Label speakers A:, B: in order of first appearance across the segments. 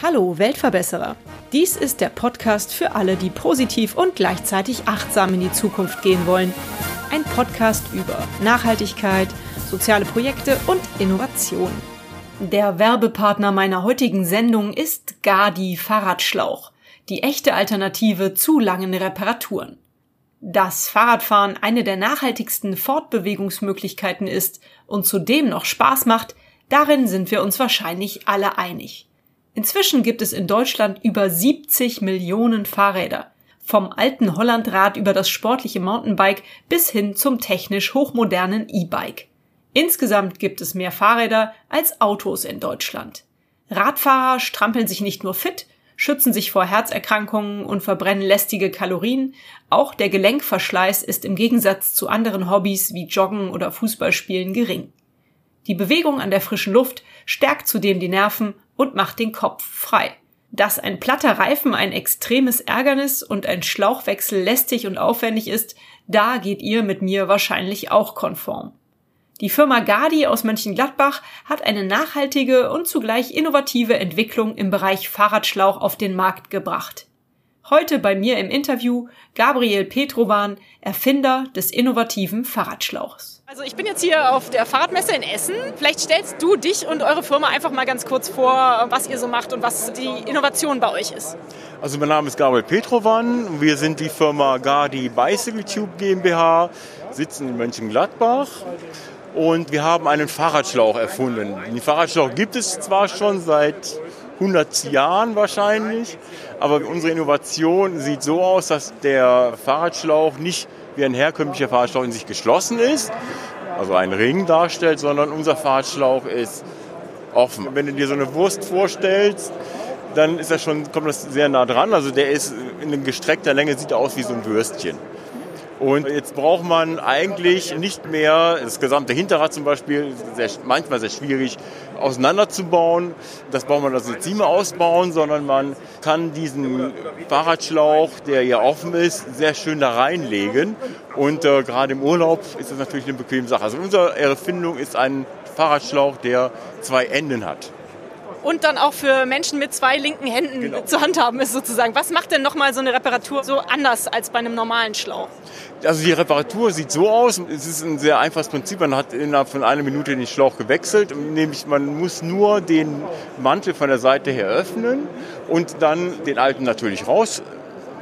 A: Hallo Weltverbesserer. Dies ist der Podcast für alle, die positiv und gleichzeitig achtsam in die Zukunft gehen wollen. Ein Podcast über Nachhaltigkeit, soziale Projekte und Innovation. Der Werbepartner meiner heutigen Sendung ist Gadi Fahrradschlauch, die echte Alternative zu langen Reparaturen. Dass Fahrradfahren eine der nachhaltigsten Fortbewegungsmöglichkeiten ist und zudem noch Spaß macht, darin sind wir uns wahrscheinlich alle einig. Inzwischen gibt es in Deutschland über 70 Millionen Fahrräder. Vom alten Hollandrad über das sportliche Mountainbike bis hin zum technisch hochmodernen E-Bike. Insgesamt gibt es mehr Fahrräder als Autos in Deutschland. Radfahrer strampeln sich nicht nur fit, schützen sich vor Herzerkrankungen und verbrennen lästige Kalorien, auch der Gelenkverschleiß ist im Gegensatz zu anderen Hobbys wie Joggen oder Fußballspielen gering. Die Bewegung an der frischen Luft stärkt zudem die Nerven und macht den Kopf frei. Dass ein platter Reifen ein extremes Ärgernis und ein Schlauchwechsel lästig und aufwendig ist, da geht ihr mit mir wahrscheinlich auch konform. Die Firma Gadi aus Mönchengladbach hat eine nachhaltige und zugleich innovative Entwicklung im Bereich Fahrradschlauch auf den Markt gebracht. Heute bei mir im Interview Gabriel Petrovan, Erfinder des innovativen Fahrradschlauchs.
B: Also ich bin jetzt hier auf der Fahrradmesse in Essen. Vielleicht stellst du dich und eure Firma einfach mal ganz kurz vor, was ihr so macht und was die Innovation bei euch ist.
C: Also mein Name ist Gabriel Petrovan. Wir sind die Firma Gadi Bicycle Tube GmbH, sitzen in Mönchengladbach und wir haben einen Fahrradschlauch erfunden. Den Fahrradschlauch gibt es zwar schon seit 100 Jahren wahrscheinlich, aber unsere Innovation sieht so aus, dass der Fahrradschlauch nicht wie ein herkömmlicher Fahrradschlauch in sich geschlossen ist, also einen Ring darstellt, sondern unser Fahrradschlauch ist offen. Wenn du dir so eine Wurst vorstellst, dann ist das schon, kommt das sehr nah dran. Also der ist in gestreckter Länge, sieht aus wie so ein Würstchen. Und jetzt braucht man eigentlich nicht mehr das gesamte Hinterrad zum Beispiel, sehr, manchmal sehr schwierig auseinanderzubauen. Das braucht man also jetzt nicht mehr ausbauen, sondern man kann diesen Fahrradschlauch, der hier offen ist, sehr schön da reinlegen. Und äh, gerade im Urlaub ist das natürlich eine bequeme Sache. Also unsere Erfindung ist ein Fahrradschlauch, der zwei Enden hat
B: und dann auch für Menschen mit zwei linken Händen genau. zu handhaben ist sozusagen. Was macht denn nochmal so eine Reparatur so anders als bei einem normalen Schlauch?
C: Also die Reparatur sieht so aus, es ist ein sehr einfaches Prinzip, man hat innerhalb von einer Minute den Schlauch gewechselt, nämlich man muss nur den Mantel von der Seite her öffnen und dann den alten natürlich raus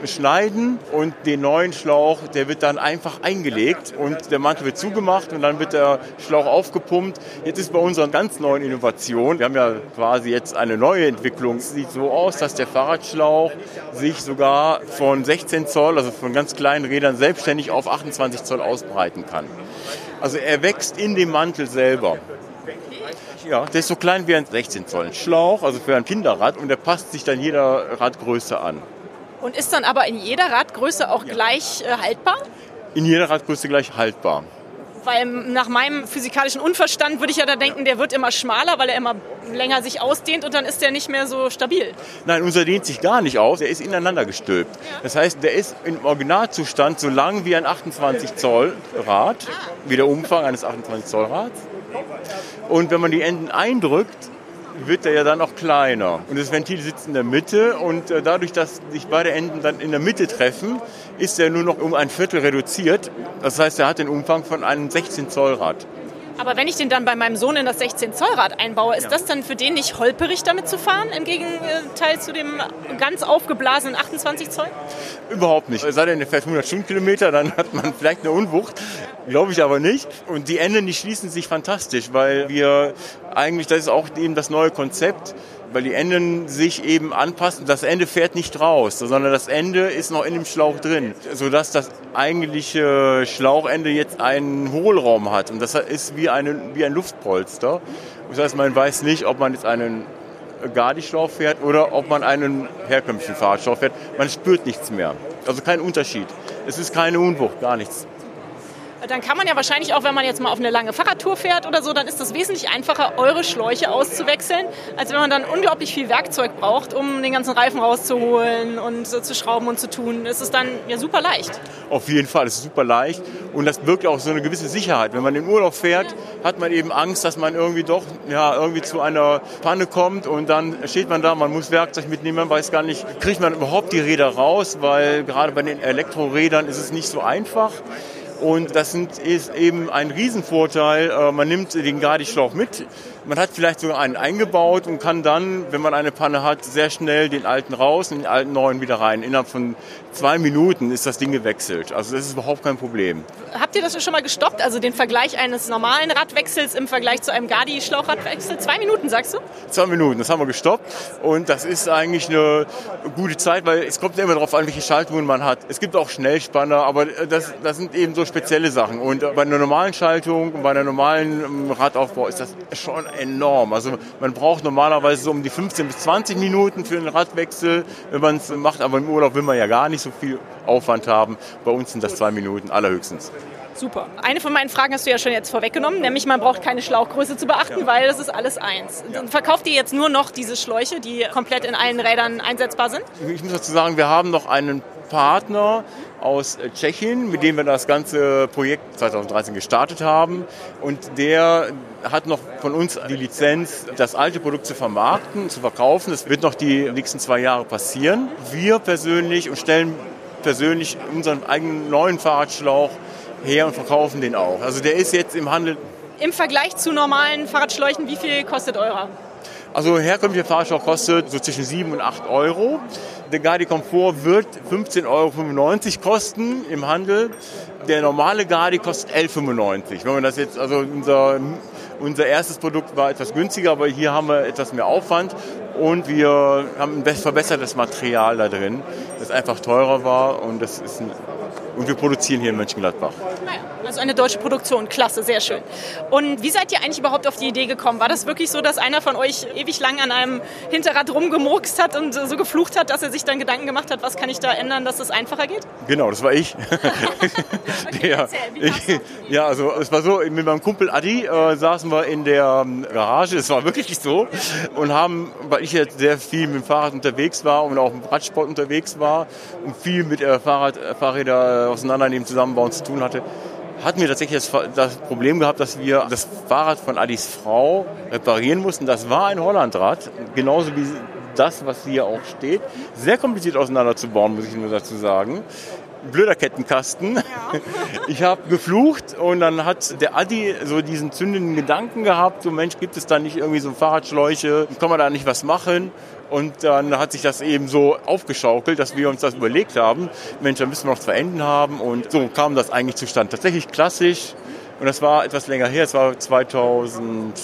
C: schneiden und den neuen Schlauch, der wird dann einfach eingelegt und der Mantel wird zugemacht und dann wird der Schlauch aufgepumpt. Jetzt ist bei unserer ganz neuen Innovation, wir haben ja quasi jetzt eine neue Entwicklung, es sieht so aus, dass der Fahrradschlauch sich sogar von 16 Zoll, also von ganz kleinen Rädern, selbstständig auf 28 Zoll ausbreiten kann. Also er wächst in dem Mantel selber. Ja, der ist so klein wie ein 16 Zoll Schlauch, also für ein Kinderrad und der passt sich dann jeder Radgröße an.
B: Und ist dann aber in jeder Radgröße auch ja. gleich äh, haltbar?
C: In jeder Radgröße gleich haltbar.
B: Weil nach meinem physikalischen Unverstand würde ich ja da denken, der wird immer schmaler, weil er immer länger sich ausdehnt und dann ist der nicht mehr so stabil.
C: Nein, unser dehnt sich gar nicht aus, der ist ineinander gestülpt. Ja. Das heißt, der ist im Originalzustand so lang wie ein 28 Zoll Rad, ah. wie der Umfang eines 28 Zoll Rads. Und wenn man die Enden eindrückt, wird er ja dann auch kleiner. Und das Ventil sitzt in der Mitte und äh, dadurch, dass sich beide Enden dann in der Mitte treffen, ist er nur noch um ein Viertel reduziert. Das heißt, er hat den Umfang von einem 16 Zoll Rad.
B: Aber wenn ich den dann bei meinem Sohn in das 16 Zoll Rad einbaue, ist ja. das dann für den nicht holperig damit zu fahren, im Gegenteil zu dem ganz aufgeblasenen 28 Zoll?
C: Überhaupt nicht. Es sei denn, er fährt 100 Stundenkilometer, dann hat man vielleicht eine Unwucht. Glaube ich aber nicht. Und die Enden, die schließen sich fantastisch, weil wir eigentlich, das ist auch eben das neue Konzept, weil die Enden sich eben anpassen. Das Ende fährt nicht raus, sondern das Ende ist noch in dem Schlauch drin, sodass das eigentliche Schlauchende jetzt einen Hohlraum hat. Und das ist wie, eine, wie ein Luftpolster. Das heißt, man weiß nicht, ob man jetzt einen Gardi-Schlauch fährt oder ob man einen herkömmlichen Fahrradschlauch fährt. Man spürt nichts mehr. Also kein Unterschied. Es ist keine Unwucht, gar nichts.
B: Dann kann man ja wahrscheinlich auch, wenn man jetzt mal auf eine lange Fahrradtour fährt oder so, dann ist es wesentlich einfacher, eure Schläuche auszuwechseln, als wenn man dann unglaublich viel Werkzeug braucht, um den ganzen Reifen rauszuholen und so zu schrauben und zu tun. Es ist dann ja super leicht.
C: Auf jeden Fall, es ist super leicht und das birgt auch so eine gewisse Sicherheit. Wenn man in Urlaub fährt, hat man eben Angst, dass man irgendwie doch ja, irgendwie zu einer Panne kommt und dann steht man da, man muss Werkzeug mitnehmen, man weiß gar nicht, kriegt man überhaupt die Räder raus, weil gerade bei den Elektrorädern ist es nicht so einfach. Und das ist eben ein Riesenvorteil. Äh, man nimmt den Gardischlauch mit, man hat vielleicht sogar einen eingebaut und kann dann, wenn man eine Panne hat, sehr schnell den alten raus und den alten neuen wieder rein. Innerhalb von zwei Minuten ist das Ding gewechselt. Also das ist überhaupt kein Problem.
B: Habt ihr das schon mal gestoppt? Also den Vergleich eines normalen Radwechsels im Vergleich zu einem Gardi-Schlauchradwechsel? Zwei Minuten, sagst du?
C: Zwei Minuten, das haben wir gestoppt. Und das ist eigentlich eine gute Zeit, weil es kommt immer darauf an, welche Schaltungen man hat. Es gibt auch Schnellspanner, aber das, das sind eben so spezielle Sachen. Und bei einer normalen Schaltung und bei einem normalen ähm, Radaufbau ist das schon enorm. Also man braucht normalerweise so um die 15 bis 20 Minuten für einen Radwechsel, wenn man es macht. Aber im Urlaub will man ja gar nicht so viel Aufwand haben. Bei uns sind das zwei Minuten allerhöchstens.
B: Super. Eine von meinen Fragen hast du ja schon jetzt vorweggenommen, nämlich man braucht keine Schlauchgröße zu beachten, ja. weil das ist alles eins. Ja. Verkauft ihr jetzt nur noch diese Schläuche, die komplett in allen Rädern einsetzbar sind?
C: Ich muss dazu sagen, wir haben noch einen Partner aus Tschechien, mit dem wir das ganze Projekt 2013 gestartet haben. Und der hat noch von uns die Lizenz, das alte Produkt zu vermarkten, zu verkaufen. Das wird noch die nächsten zwei Jahre passieren. Wir persönlich und stellen persönlich unseren eigenen neuen Fahrradschlauch her und verkaufen den auch. Also der ist jetzt im Handel.
B: Im Vergleich zu normalen Fahrradschläuchen, wie viel kostet eurer?
C: Also herkömmlicher Fahrradschlauch kostet so zwischen 7 und 8 Euro. Der Gardi Komfort wird 15,95 Euro kosten im Handel. Der normale Gardi kostet 11,95. Wenn man das jetzt, also unser, unser erstes Produkt war etwas günstiger, aber hier haben wir etwas mehr Aufwand und wir haben ein verbessertes Material da drin, das einfach teurer war und das ist ein und wir produzieren hier in Mönchengladbach.
B: Also eine deutsche Produktion, klasse, sehr schön. Und wie seid ihr eigentlich überhaupt auf die Idee gekommen? War das wirklich so, dass einer von euch ewig lang an einem Hinterrad rumgemurkst hat und so geflucht hat, dass er sich dann Gedanken gemacht hat, was kann ich da ändern, dass es einfacher geht?
C: Genau, das war ich. okay, ja, ich ja, also es war so, mit meinem Kumpel Adi äh, saßen wir in der ähm, Garage, es war wirklich so, und haben, weil ich jetzt sehr viel mit dem Fahrrad unterwegs war und auch im Radsport unterwegs war und viel mit äh, Fahrrad, Fahrräder auseinandernehmen, zusammenbauen zu tun hatte, hatten wir tatsächlich das, das, Problem gehabt, dass wir das Fahrrad von Adis Frau reparieren mussten. Das war ein Hollandrad, genauso wie das, was hier auch steht. Sehr kompliziert auseinanderzubauen, muss ich nur dazu sagen. Blöder Kettenkasten. Ja. Ich habe geflucht und dann hat der Adi so diesen zündenden Gedanken gehabt, so Mensch, gibt es da nicht irgendwie so Fahrradschläuche, kann man da nicht was machen? Und dann hat sich das eben so aufgeschaukelt, dass wir uns das überlegt haben. Mensch, da müssen wir noch zwei Enden haben. Und so kam das eigentlich zustande. Tatsächlich klassisch. Und das war etwas länger her. Es war 2008.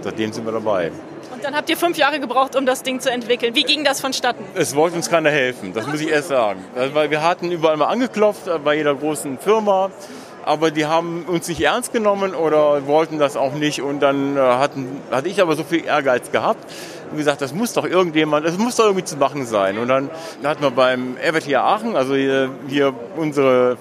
C: Seitdem sind wir dabei.
B: Und dann habt ihr fünf Jahre gebraucht, um das Ding zu entwickeln. Wie ging das vonstatten?
C: Es wollte uns keiner helfen, das muss ich erst sagen. Weil wir hatten überall mal angeklopft, bei jeder großen Firma aber die haben uns nicht ernst genommen oder wollten das auch nicht. Und dann äh, hatten, hatte ich aber so viel Ehrgeiz gehabt und gesagt, das muss doch irgendjemand, das muss doch irgendwie zu machen sein. Und dann hatten wir beim RWTH Aachen, also hier, hier unsere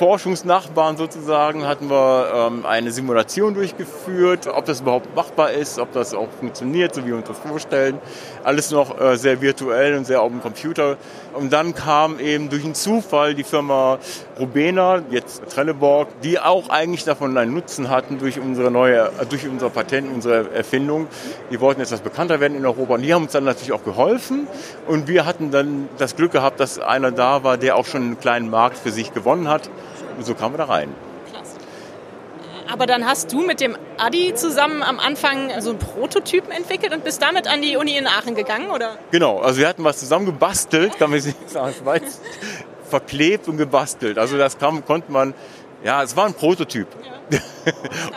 C: Forschungsnachbarn sozusagen hatten wir ähm, eine Simulation durchgeführt, ob das überhaupt machbar ist, ob das auch funktioniert, so wie wir uns das vorstellen. Alles noch äh, sehr virtuell und sehr auf dem Computer. Und dann kam eben durch einen Zufall die Firma Rubena, jetzt Trelleborg, die auch eigentlich davon einen Nutzen hatten durch unsere neue, durch unser Patent, unsere Erfindung. Die wollten etwas bekannter werden in Europa und die haben uns dann natürlich auch geholfen. Und wir hatten dann das Glück gehabt, dass einer da war, der auch schon einen kleinen Markt für sich gewonnen hat. Und so kamen wir da rein.
B: Aber dann hast du mit dem Adi zusammen am Anfang so einen Prototypen entwickelt und bist damit an die Uni in Aachen gegangen, oder?
C: Genau, also wir hatten was zusammen gebastelt, kann man nicht sagen, verklebt und gebastelt. Also das kam, konnte man, ja, es war ein Prototyp. Ja.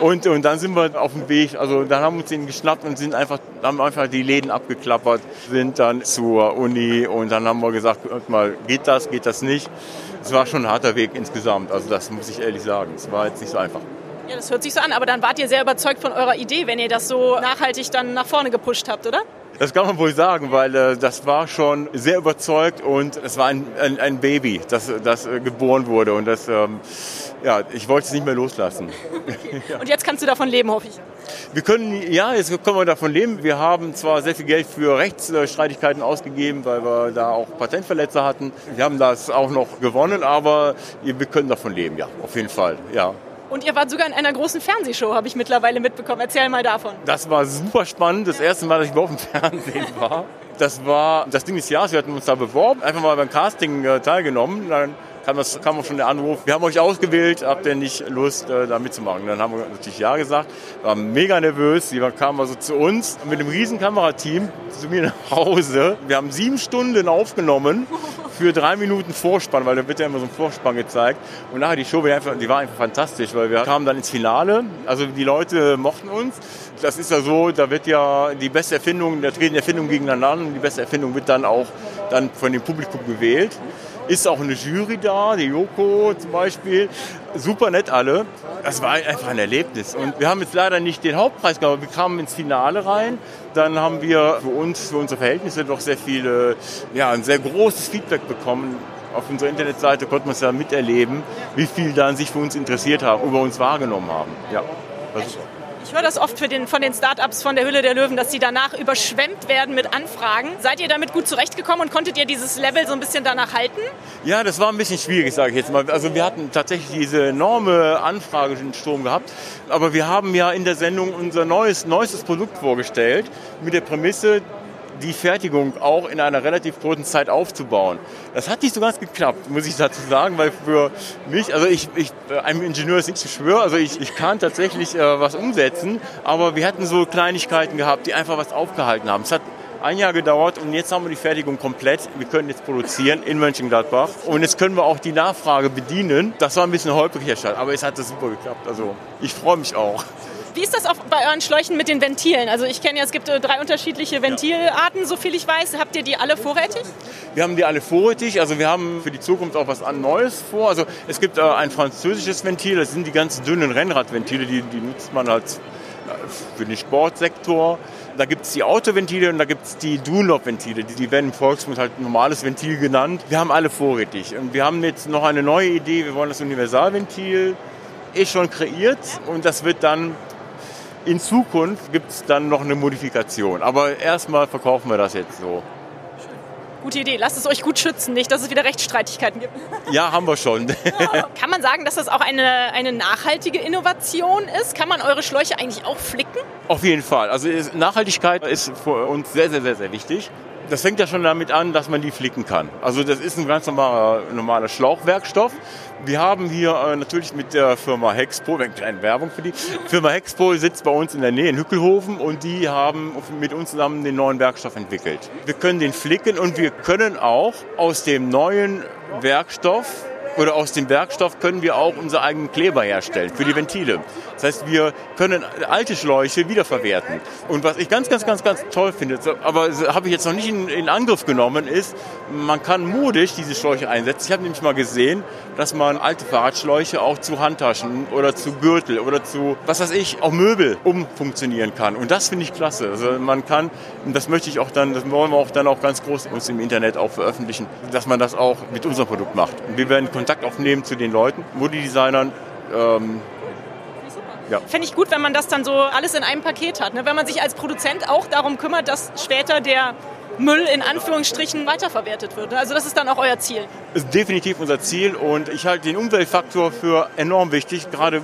C: und, und dann sind wir auf dem Weg, also dann haben wir uns den geschnappt und sind einfach, haben einfach die Läden abgeklappert, sind dann zur Uni und dann haben wir gesagt, mal, geht das, geht das nicht? Es war schon ein harter Weg insgesamt, also das muss ich ehrlich sagen. Es war jetzt nicht so einfach.
B: Ja, das hört sich so an, aber dann wart ihr sehr überzeugt von eurer Idee, wenn ihr das so nachhaltig dann nach vorne gepusht habt, oder?
C: Das kann man wohl sagen, weil äh, das war schon sehr überzeugt und es war ein, ein, ein Baby, das, das äh, geboren wurde und das ähm, ja, ich wollte es nicht mehr loslassen.
B: Okay. Und jetzt kannst du davon leben, hoffe ich.
C: Wir können, ja, jetzt können wir davon leben. Wir haben zwar sehr viel Geld für Rechtsstreitigkeiten ausgegeben, weil wir da auch Patentverletzer hatten. Wir haben das auch noch gewonnen, aber wir können davon leben, ja, auf jeden Fall, ja.
B: Und ihr wart sogar in einer großen Fernsehshow, habe ich mittlerweile mitbekommen. Erzähl mal davon.
C: Das war super spannend. Das erste Mal, dass ich überhaupt im Fernsehen war. Das war das Ding des Jahres. Wir hatten uns da beworben, einfach mal beim Casting äh, teilgenommen. Dann kam, das, kam auch schon der Anruf, wir haben euch ausgewählt, habt ihr nicht Lust, äh, da mitzumachen? Dann haben wir natürlich Ja gesagt, waren mega nervös, die kamen also zu uns mit einem riesen Kamerateam zu mir nach Hause. Wir haben sieben Stunden aufgenommen für drei Minuten Vorspann, weil da wird ja immer so ein Vorspann gezeigt. Und nachher die Show, die, einfach, die war einfach fantastisch, weil wir kamen dann ins Finale. Also die Leute mochten uns. Das ist ja so, da wird ja die beste Erfindung, da treten Erfindungen gegeneinander an und die beste Erfindung wird dann auch dann von dem Publikum gewählt ist auch eine Jury da, die Joko zum Beispiel. Super nett alle. Das war einfach ein Erlebnis. Und wir haben jetzt leider nicht den Hauptpreis gehabt, wir kamen ins Finale rein. Dann haben wir für uns, für unsere Verhältnisse doch sehr viele, ja, ein sehr großes Feedback bekommen. Auf unserer Internetseite konnte man es ja miterleben, wie viel dann sich für uns interessiert haben, über uns wahrgenommen haben. Ja, das ist
B: ich höre das oft den, von den Startups von der Hülle der Löwen, dass sie danach überschwemmt werden mit Anfragen. Seid ihr damit gut zurechtgekommen und konntet ihr dieses Level so ein bisschen danach halten?
C: Ja, das war ein bisschen schwierig, sage ich jetzt mal. Also wir hatten tatsächlich diese enorme Anfragensturm gehabt. Aber wir haben ja in der Sendung unser neues, neuestes Produkt vorgestellt mit der Prämisse, die Fertigung auch in einer relativ kurzen Zeit aufzubauen. Das hat nicht so ganz geklappt, muss ich dazu sagen, weil für mich, also ich, ich einem Ingenieur ist nicht zu schwören, also ich, ich kann tatsächlich äh, was umsetzen, aber wir hatten so Kleinigkeiten gehabt, die einfach was aufgehalten haben. Es hat ein Jahr gedauert und jetzt haben wir die Fertigung komplett. Wir können jetzt produzieren in Mönchengladbach und jetzt können wir auch die Nachfrage bedienen. Das war ein bisschen holprig, aber es hat das super geklappt. Also ich freue mich auch.
B: Wie ist das auch bei euren Schläuchen mit den Ventilen? Also ich kenne ja, es gibt äh, drei unterschiedliche Ventilarten, so viel ich weiß. Habt ihr die alle vorrätig?
C: Wir haben die alle vorrätig. Also wir haben für die Zukunft auch was Neues vor. Also es gibt äh, ein französisches Ventil, das sind die ganz dünnen Rennradventile, die, die nutzt man halt äh, für den Sportsektor. Da gibt es die Autoventile und da gibt es die Dunlop-Ventile. Die, die werden im Volksmund halt normales Ventil genannt. Wir haben alle vorrätig. Und wir haben jetzt noch eine neue Idee. Wir wollen das Universalventil ist schon kreiert und das wird dann in Zukunft gibt es dann noch eine Modifikation. Aber erstmal verkaufen wir das jetzt so.
B: Gute Idee. Lasst es euch gut schützen, nicht, dass es wieder Rechtsstreitigkeiten gibt.
C: Ja, haben wir schon.
B: Kann man sagen, dass das auch eine, eine nachhaltige Innovation ist? Kann man eure Schläuche eigentlich auch flicken?
C: Auf jeden Fall. Also Nachhaltigkeit ist für uns sehr, sehr, sehr, sehr wichtig. Das fängt ja schon damit an, dass man die flicken kann. Also das ist ein ganz normaler, normaler Schlauchwerkstoff. Wir haben hier äh, natürlich mit der Firma Hexpo, eine kleine Werbung für die, Firma Hexpo sitzt bei uns in der Nähe in Hückelhofen und die haben mit uns zusammen den neuen Werkstoff entwickelt. Wir können den flicken und wir können auch aus dem neuen Werkstoff oder aus dem Werkstoff können wir auch unsere eigenen Kleber herstellen für die Ventile. Das heißt, wir können alte Schläuche wiederverwerten. Und was ich ganz, ganz, ganz, ganz toll finde, aber habe ich jetzt noch nicht in, in Angriff genommen, ist, man kann modisch diese Schläuche einsetzen. Ich habe nämlich mal gesehen, dass man alte Fahrradschläuche auch zu Handtaschen oder zu Gürtel oder zu, was weiß ich, auch Möbel umfunktionieren kann. Und das finde ich klasse. Also man kann, das möchte ich auch dann, das wollen wir auch dann auch ganz groß uns im Internet auch veröffentlichen, dass man das auch mit unserem Produkt macht. Und wir werden Kontakt aufnehmen zu den Leuten, Modedesignern, ähm,
B: ja. Fände ich gut, wenn man das dann so alles in einem Paket hat. Ne? Wenn man sich als Produzent auch darum kümmert, dass später der Müll in Anführungsstrichen weiterverwertet wird. Ne? Also das ist dann auch euer Ziel.
C: Das ist definitiv unser Ziel und ich halte den Umweltfaktor für enorm wichtig, gerade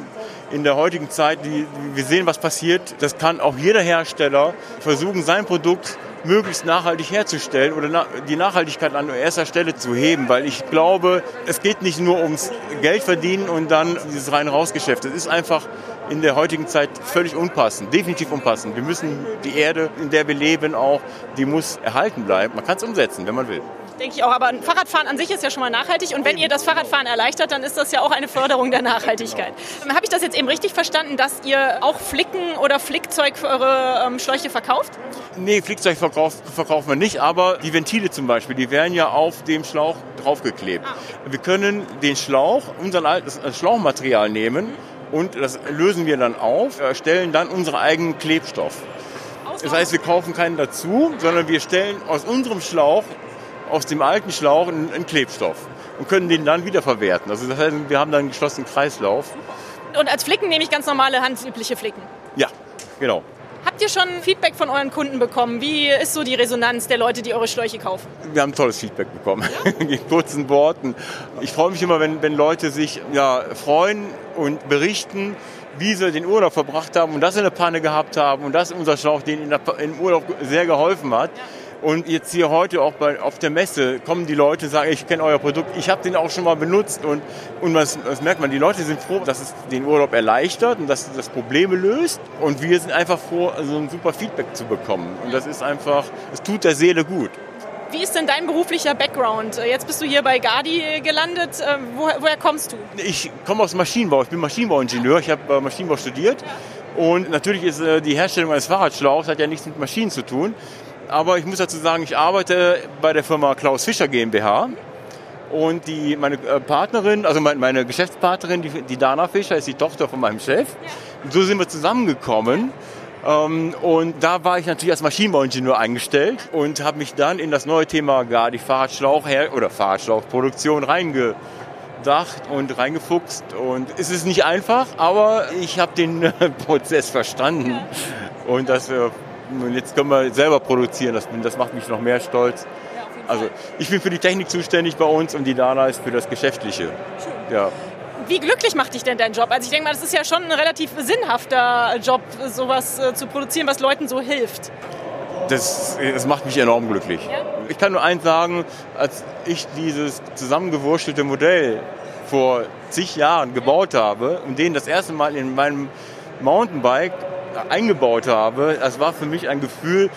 C: in der heutigen Zeit. Die, wir sehen, was passiert. Das kann auch jeder Hersteller versuchen, sein Produkt möglichst nachhaltig herzustellen oder die Nachhaltigkeit an erster Stelle zu heben, weil ich glaube, es geht nicht nur ums Geld verdienen und dann dieses rein rausgeschäft. Es ist einfach in der heutigen Zeit völlig unpassend, definitiv unpassend. Wir müssen die Erde, in der wir leben, auch, die muss erhalten bleiben. Man kann es umsetzen, wenn man will.
B: Denke ich auch. Aber Fahrradfahren an sich ist ja schon mal nachhaltig. Und wenn ihr das Fahrradfahren erleichtert, dann ist das ja auch eine Förderung der Nachhaltigkeit. Habe ich das jetzt eben richtig verstanden, dass ihr auch Flicken oder Flickzeug für eure ähm, Schläuche verkauft?
C: Nee, Flickzeug verkauft, verkaufen wir nicht. Aber die Ventile zum Beispiel, die werden ja auf dem Schlauch draufgeklebt. Ah. Wir können den Schlauch, unser altes Schlauchmaterial nehmen und das lösen wir dann auf, erstellen dann unseren eigenen Klebstoff. Das heißt, wir kaufen keinen dazu, sondern wir stellen aus unserem Schlauch aus dem alten Schlauch einen, Klebstoff. und können den dann wiederverwerten. Also das heißt, wir haben dann einen geschlossenen Kreislauf.
A: Und als Flicken nehme ich ganz normale handübliche Flicken.
C: Ja, genau.
A: Habt ihr schon Feedback von euren Kunden bekommen? Wie ist so die Resonanz der Leute, die eure Schläuche kaufen?
C: Wir haben tolles Feedback bekommen. In kurzen Worten. Ich freue mich immer, wenn, wenn Leute sich ja, freuen und berichten, wie sie den Urlaub verbracht haben und dass sie eine Panne gehabt haben und dass unser Schlauch denen im Urlaub sehr geholfen hat. Und jetzt hier heute auch bei, auf der Messe kommen die Leute, sagen, ich kenne euer Produkt, ich habe den auch schon mal benutzt. Und, und was, was merkt man, die Leute sind froh, dass es den Urlaub erleichtert und dass es das Probleme löst. Und wir sind einfach froh, also ein super Feedback zu bekommen. Und das ist einfach, es tut der Seele gut.
A: Wie ist denn dein beruflicher Background? Jetzt bist du hier bei Gardi gelandet. Ähm, woher, woher kommst du?
C: Ich komme aus Maschinenbau. Ich bin Maschinenbauingenieur. Ich habe äh, Maschinenbau studiert. Und natürlich ist äh, die Herstellung eines Fahrradschlauchs hat ja nichts mit Maschinen zu tun. Aber ich muss dazu sagen, ich arbeite bei der Firma Klaus Fischer GmbH. Und die, meine äh, Partnerin, also meine Geschäftspartnerin, die, die Dana Fischer, ist die Tochter von meinem Chef. Und so sind wir zusammengekommen. Ähm, und da war ich natürlich als Maschinenbauingenieur eingestellt und habe mich dann in das neue Thema gar die Fahrradschlauch oder Fahrradschlauchproduktion reingedacht und reingefuchst. Und es ist nicht einfach, aber ich habe den Prozess verstanden. Und das äh, und jetzt können wir selber produzieren. Das, das macht mich noch mehr stolz. Also ich bin für die Technik zuständig bei uns und die Dana ist für das Geschäftliche. Ja.
A: Wie glücklich macht dich denn dein Job? Also ich denke mal, das ist ja schon ein relativ sinnhafter Job, sowas äh, zu produzieren, was Leuten so hilft.
C: Das, das macht mich enorm glücklich. Ja? Ich kann nur eins sagen, als ich dieses zusammengewurstelte Modell vor zig Jahren gebaut habe und den das erste Mal in meinem Mountainbike eingebaut habe, das war für mich ein Gefühl,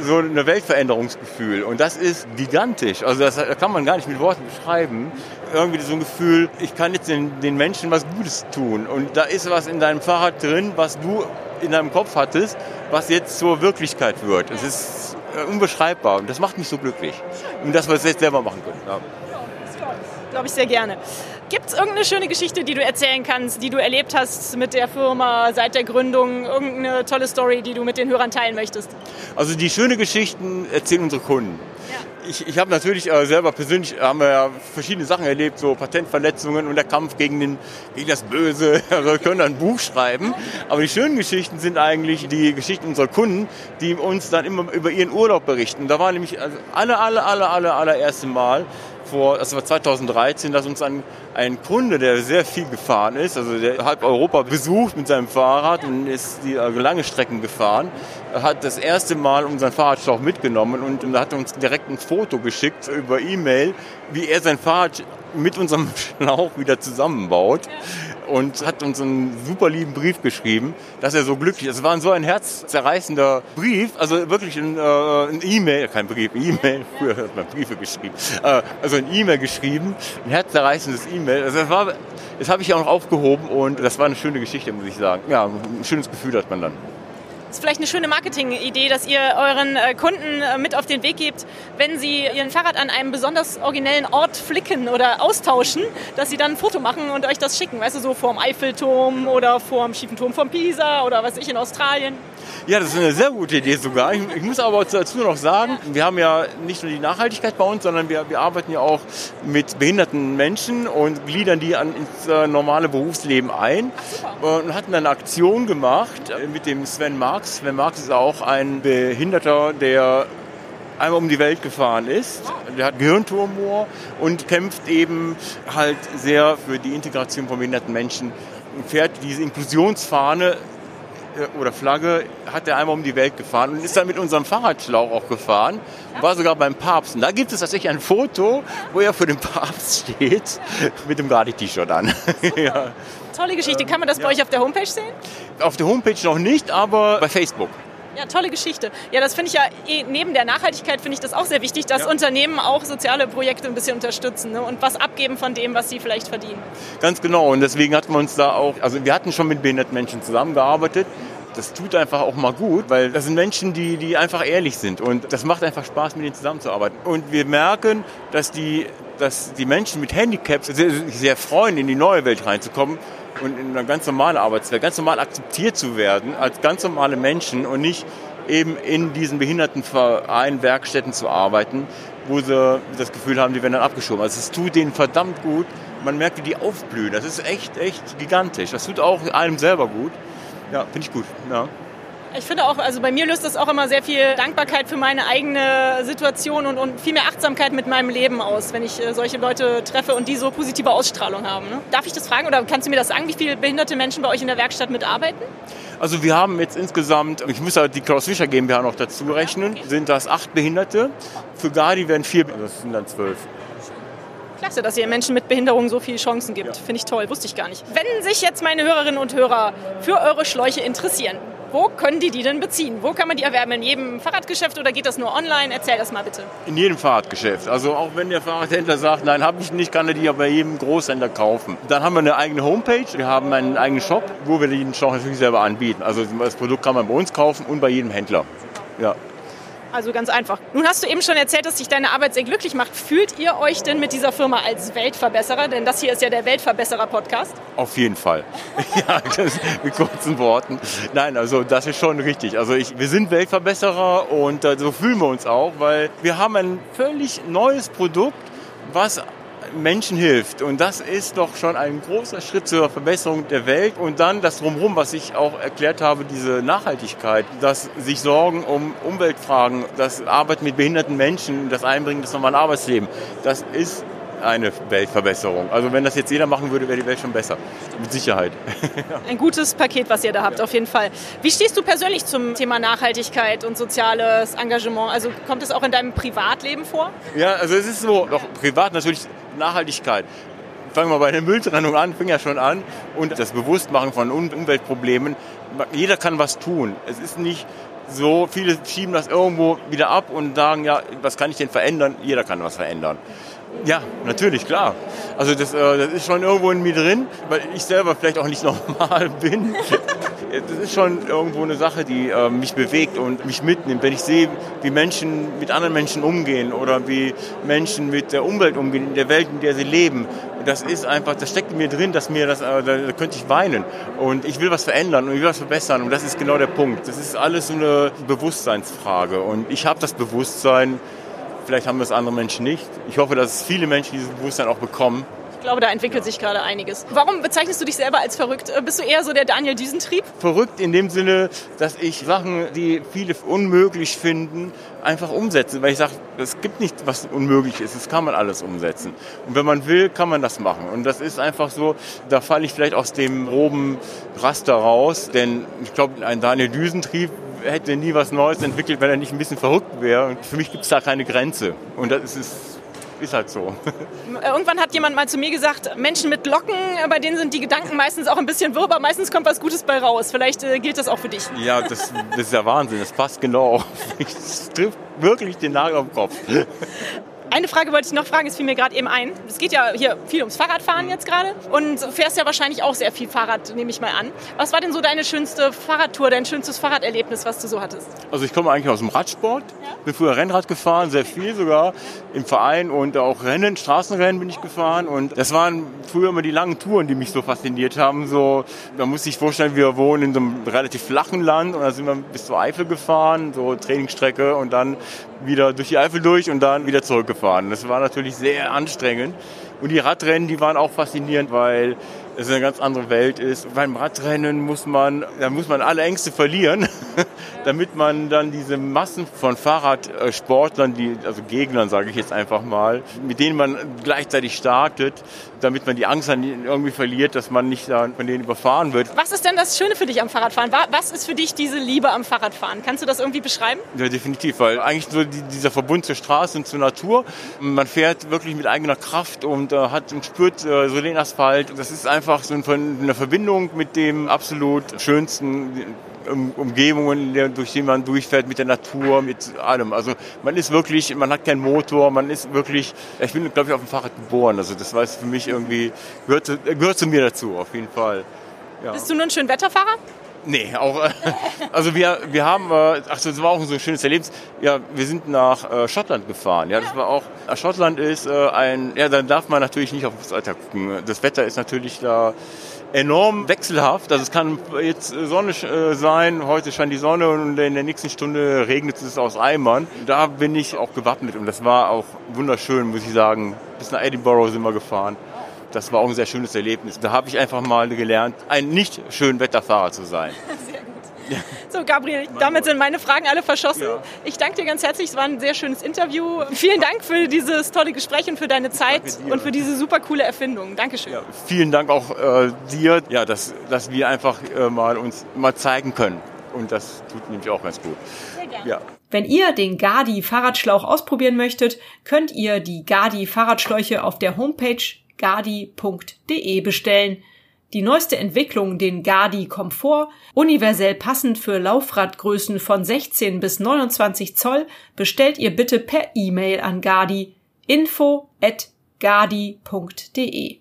C: so ein Weltveränderungsgefühl. Und das ist gigantisch. Also das kann man gar nicht mit Worten beschreiben. Irgendwie so ein Gefühl, ich kann jetzt den, den Menschen was Gutes tun. Und da ist was in deinem Fahrrad drin, was du in deinem Kopf hattest, was jetzt zur Wirklichkeit wird. Es ist äh, unbeschreibbar und das macht mich so glücklich. Und dass wir es jetzt selber machen können. Ja.
A: Glaube ich sehr gerne. Gibt es irgendeine schöne Geschichte, die du erzählen kannst, die du erlebt hast mit der Firma seit der Gründung? Irgendeine tolle Story, die du mit den Hörern teilen möchtest?
C: Also die schöne Geschichten erzählen unsere Kunden. Ja. Ich, ich habe natürlich äh, selber persönlich haben wir ja verschiedene Sachen erlebt, so Patentverletzungen und der Kampf gegen, den, gegen das Böse. Also wir können ein Buch schreiben. Aber die schönen Geschichten sind eigentlich die Geschichten unserer Kunden, die uns dann immer über ihren Urlaub berichten. Da war nämlich also alle, alle, alle, alle, allererste Mal vor, das war 2013, dass uns ein, ein Kunde, der sehr viel gefahren ist, also der halb Europa besucht mit seinem Fahrrad und ist die also lange Strecken gefahren, hat das erste Mal unseren Fahrradschlauch mitgenommen und hat uns direkt ein Foto geschickt über E-Mail, wie er sein Fahrrad mit unserem Schlauch wieder zusammenbaut und hat uns einen super lieben Brief geschrieben, dass er so glücklich ist. Es war so ein herzzerreißender Brief, also wirklich ein, äh, E-Mail, kein Brief, E-Mail, früher hat man Briefe geschrieben, äh, also ein E-Mail geschrieben, ein herzzerreißendes E-Mail. Also das, das habe ich auch noch aufgehoben und das war eine schöne Geschichte, muss ich sagen. Ja, ein schönes Gefühl hat man dann
A: ist vielleicht eine schöne Marketing-Idee, dass ihr euren äh, Kunden äh, mit auf den Weg gebt, wenn sie ihren Fahrrad an einem besonders originellen Ort flicken oder austauschen, dass sie dann ein Foto machen und euch das schicken. Weißt du, so vorm Eiffelturm oder vorm schiefen Turm von Pisa oder was ich in Australien.
C: Ja, das ist eine sehr gute Idee sogar. Ich, ich, muss aber dazu noch sagen, wir haben ja nicht nur die Nachhaltigkeit bei uns, sondern wir, wir arbeiten ja auch mit behinderten Menschen und gliedern die an, ins äh, normale Berufsleben ein. Und hatten eine Aktion gemacht äh, mit dem Sven Marx. Sven Marx ist auch ein Behinderter, der einmal um die Welt gefahren ist. Der hat Gehirntumor und kämpft eben halt sehr für die Integration von behinderten Menschen. Fährt diese Inklusionsfahne oder Flagge hat er einmal um die Welt gefahren und ist dann mit unserem Fahrradschlauch auch gefahren. War sogar beim Papst. Und da gibt es tatsächlich ein Foto, wo er vor dem Papst steht, mit dem Gardi-T-Shirt an.
A: ja. Tolle Geschichte. Kann man das bei euch auf der Homepage sehen?
C: Auf der Homepage noch nicht, aber bei Facebook.
A: Ja, tolle Geschichte. Ja, das finde ich ja, eh, neben der Nachhaltigkeit finde ich das auch sehr wichtig, dass ja. Unternehmen auch soziale Projekte ein bisschen unterstützen ne? und was abgeben von dem, was sie vielleicht verdienen.
C: Ganz genau. Und deswegen hatten wir uns da auch, also wir hatten schon mit behinderten Menschen zusammengearbeitet. Das tut einfach auch mal gut, weil das sind Menschen, die, die einfach ehrlich sind. Und das macht einfach Spaß, mit ihnen zusammenzuarbeiten. Und wir merken, dass die, dass die Menschen mit Handicaps sehr, sehr freuen, in die neue Welt reinzukommen und in einer ganz normalen Arbeitswelt, ganz normal akzeptiert zu werden als ganz normale Menschen und nicht eben in diesen Behindertenvereinen, Werkstätten zu arbeiten, wo sie das Gefühl haben, die werden dann abgeschoben. Also es tut denen verdammt gut. Man merkt, wie die aufblühen. Das ist echt, echt gigantisch. Das tut auch einem selber gut. Ja, finde ich gut. Ja.
A: Ich finde auch, also bei mir löst das auch immer sehr viel Dankbarkeit für meine eigene Situation und, und viel mehr Achtsamkeit mit meinem Leben aus, wenn ich äh, solche Leute treffe und die so positive Ausstrahlung haben. Ne? Darf ich das fragen oder kannst du mir das sagen, wie viele behinderte Menschen bei euch in der Werkstatt mitarbeiten?
C: Also wir haben jetzt insgesamt, ich muss halt die Klaus Fischer GmbH noch dazu rechnen, sind das acht Behinderte. Für Gardi werden vier, das sind dann zwölf.
A: Klasse, dass ihr Menschen mit Behinderung so viele Chancen gibt. Ja. Finde ich toll, wusste ich gar nicht. Wenn sich jetzt meine Hörerinnen und Hörer für eure Schläuche interessieren, wo können die die denn beziehen? Wo kann man die erwerben? In jedem Fahrradgeschäft oder geht das nur online? Erzähl das mal bitte.
C: In jedem Fahrradgeschäft. Also auch wenn der Fahrradhändler sagt, nein, habe ich nicht, kann er die ja bei jedem Großhändler kaufen. Dann haben wir eine eigene Homepage, wir haben einen eigenen Shop, wo wir den Schlauch natürlich selber anbieten. Also das Produkt kann man bei uns kaufen und bei jedem Händler. Ja.
A: Also ganz einfach. Nun hast du eben schon erzählt, dass dich deine Arbeit sehr glücklich macht. Fühlt ihr euch denn mit dieser Firma als Weltverbesserer? Denn das hier ist ja der Weltverbesserer-Podcast.
C: Auf jeden Fall. ja, das mit kurzen Worten. Nein, also das ist schon richtig. Also ich, wir sind Weltverbesserer und äh, so fühlen wir uns auch, weil wir haben ein völlig neues Produkt, was Menschen hilft. Und das ist doch schon ein großer Schritt zur Verbesserung der Welt. Und dann das Drumherum, was ich auch erklärt habe, diese Nachhaltigkeit, dass sich Sorgen um Umweltfragen, das Arbeit mit behinderten Menschen, das Einbringen des normalen Arbeitslebens, das ist eine Weltverbesserung. Also wenn das jetzt jeder machen würde, wäre die Welt schon besser. Mit Sicherheit.
A: Ein gutes Paket, was ihr da habt, auf jeden Fall. Wie stehst du persönlich zum Thema Nachhaltigkeit und soziales Engagement? Also kommt es auch in deinem Privatleben vor?
C: Ja, also es ist so, doch privat natürlich Nachhaltigkeit. Fangen wir bei der Mülltrennung an, fing ja schon an. Und das Bewusstmachen von Umweltproblemen. Jeder kann was tun. Es ist nicht so, viele schieben das irgendwo wieder ab und sagen, ja, was kann ich denn verändern? Jeder kann was verändern. Ja, natürlich, klar. Also das, äh, das ist schon irgendwo in mir drin, weil ich selber vielleicht auch nicht normal bin. Das ist schon irgendwo eine Sache, die äh, mich bewegt und mich mitnimmt. Wenn ich sehe, wie Menschen mit anderen Menschen umgehen oder wie Menschen mit der Umwelt umgehen, in der Welt, in der sie leben, das ist einfach, das steckt in mir drin, dass mir das, äh, da könnte ich weinen. Und ich will was verändern und ich will was verbessern. Und das ist genau der Punkt. Das ist alles so eine Bewusstseinsfrage. Und ich habe das Bewusstsein, Vielleicht haben das andere Menschen nicht. Ich hoffe, dass viele Menschen dieses Bewusstsein auch bekommen.
A: Ich glaube, da entwickelt sich gerade einiges. Warum bezeichnest du dich selber als verrückt? Äh, bist du eher so der Daniel Düsentrieb?
C: Verrückt in dem Sinne, dass ich Sachen, die viele unmöglich finden, einfach umsetze. Weil ich sage, es gibt nichts, was unmöglich ist. Das kann man alles umsetzen. Und wenn man will, kann man das machen. Und das ist einfach so, da falle ich vielleicht aus dem groben Raster raus. Denn ich glaube, ein Daniel Düsentrieb hätte nie was Neues entwickelt, wenn er nicht ein bisschen verrückt wäre. Und für mich gibt es da keine Grenze. Und das ist, ist halt so.
A: Irgendwann hat jemand mal zu mir gesagt, Menschen mit Locken, bei denen sind die Gedanken meistens auch ein bisschen wirr, aber meistens kommt was Gutes bei raus. Vielleicht äh, gilt das auch für dich.
C: Ja, das, das ist ja Wahnsinn. Das passt genau. Das trifft wirklich den Nagel am Kopf.
A: Eine Frage wollte ich noch fragen, es fiel mir gerade eben ein. Es geht ja hier viel ums Fahrradfahren jetzt gerade und du fährst ja wahrscheinlich auch sehr viel Fahrrad, nehme ich mal an. Was war denn so deine schönste Fahrradtour, dein schönstes Fahrraderlebnis, was du so hattest?
C: Also ich komme eigentlich aus dem Radsport, ja? bin früher Rennrad gefahren, sehr viel sogar im Verein und auch Rennen, Straßenrennen bin ich gefahren und das waren früher immer die langen Touren, die mich so fasziniert haben. So, man muss sich vorstellen, wir wohnen in so einem relativ flachen Land und da sind wir bis zur Eifel gefahren, so Trainingsstrecke und dann wieder durch die Eifel durch und dann wieder zurückgefahren. Das war natürlich sehr anstrengend. Und die Radrennen, die waren auch faszinierend, weil es eine ganz andere Welt ist. Beim Radrennen muss man, da muss man alle Ängste verlieren, damit man dann diese Massen von Fahrradsportlern, die, also Gegnern sage ich jetzt einfach mal, mit denen man gleichzeitig startet, damit man die Angst dann irgendwie verliert, dass man nicht von denen überfahren wird.
A: Was ist denn das Schöne für dich am Fahrradfahren? Was ist für dich diese Liebe am Fahrradfahren? Kannst du das irgendwie beschreiben?
C: Ja, definitiv, weil eigentlich so dieser Verbund zur Straße und zur Natur, man fährt wirklich mit eigener Kraft und äh, hat und spürt äh, so den Asphalt. Das ist einfach so eine Verbindung mit dem absolut schönsten Umgebungen, durch die man durchfährt, mit der Natur, mit allem. Also man ist wirklich, man hat keinen Motor, man ist wirklich, ich bin, glaube ich, auf dem Fahrrad geboren. Also das war für mich irgendwie, gehört, gehört zu mir dazu, auf jeden Fall.
A: Ja. Bist du nur ein schön Wetterfahrer?
C: Nee, auch, also wir, wir haben, äh, ach das war auch so ein schönes Erlebnis, ja, wir sind nach äh, Schottland gefahren, ja, das war auch, Schottland ist äh, ein, ja, da darf man natürlich nicht auf das Alter gucken, das Wetter ist natürlich da enorm wechselhaft. Also es kann jetzt Sonne äh, sein, heute scheint die Sonne und in der nächsten Stunde regnet es aus Eimern. Da bin ich auch gewappnet und das war auch wunderschön, muss ich sagen. Bis nach Edinburgh sind wir gefahren. Das war auch ein sehr schönes Erlebnis. Da habe ich einfach mal gelernt, ein nicht schön Wetterfahrer zu sein.
B: So, Gabriel, damit sind meine Fragen alle verschossen. Ja. Ich danke dir ganz herzlich. Es war ein sehr schönes Interview. Vielen Dank für dieses tolle Gespräch und für deine Zeit und für diese super coole Erfindung. Dankeschön.
C: Ja, vielen Dank auch äh, dir, ja, dass, dass wir einfach äh, mal uns mal zeigen können. Und das tut nämlich auch ganz gut.
A: Sehr gerne. Ja. Wenn ihr den Gadi Fahrradschlauch ausprobieren möchtet, könnt ihr die Gadi Fahrradschläuche auf der Homepage gadi.de bestellen. Die neueste Entwicklung, den Gadi Komfort, universell passend für Laufradgrößen von 16 bis 29 Zoll, bestellt ihr bitte per E-Mail an Gadi info at gadi.de.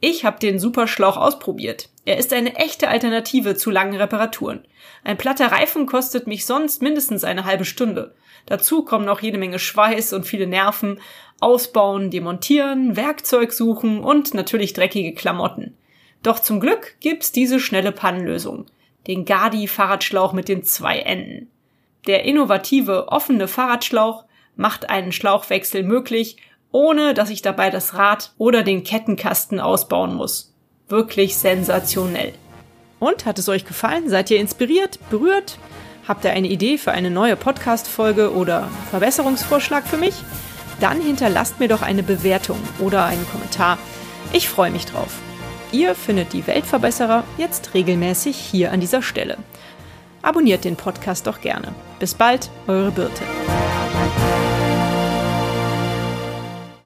A: Ich habe den Superschlauch ausprobiert. Er ist eine echte Alternative zu langen Reparaturen. Ein platter Reifen kostet mich sonst mindestens eine halbe Stunde. Dazu kommen noch jede Menge Schweiß und viele Nerven, Ausbauen, Demontieren, Werkzeug suchen und natürlich dreckige Klamotten. Doch zum Glück gibt's diese schnelle Pannenlösung. Den Gadi Fahrradschlauch mit den zwei Enden. Der innovative offene Fahrradschlauch macht einen Schlauchwechsel möglich, ohne dass ich dabei das Rad oder den Kettenkasten ausbauen muss. Wirklich sensationell. Und hat es euch gefallen? Seid ihr inspiriert, berührt? Habt ihr eine Idee für eine neue Podcast-Folge oder Verbesserungsvorschlag für mich? Dann hinterlasst mir doch eine Bewertung oder einen Kommentar. Ich freue mich drauf. Ihr findet die Weltverbesserer jetzt regelmäßig hier an dieser Stelle. Abonniert den Podcast doch gerne. Bis bald, eure Birte.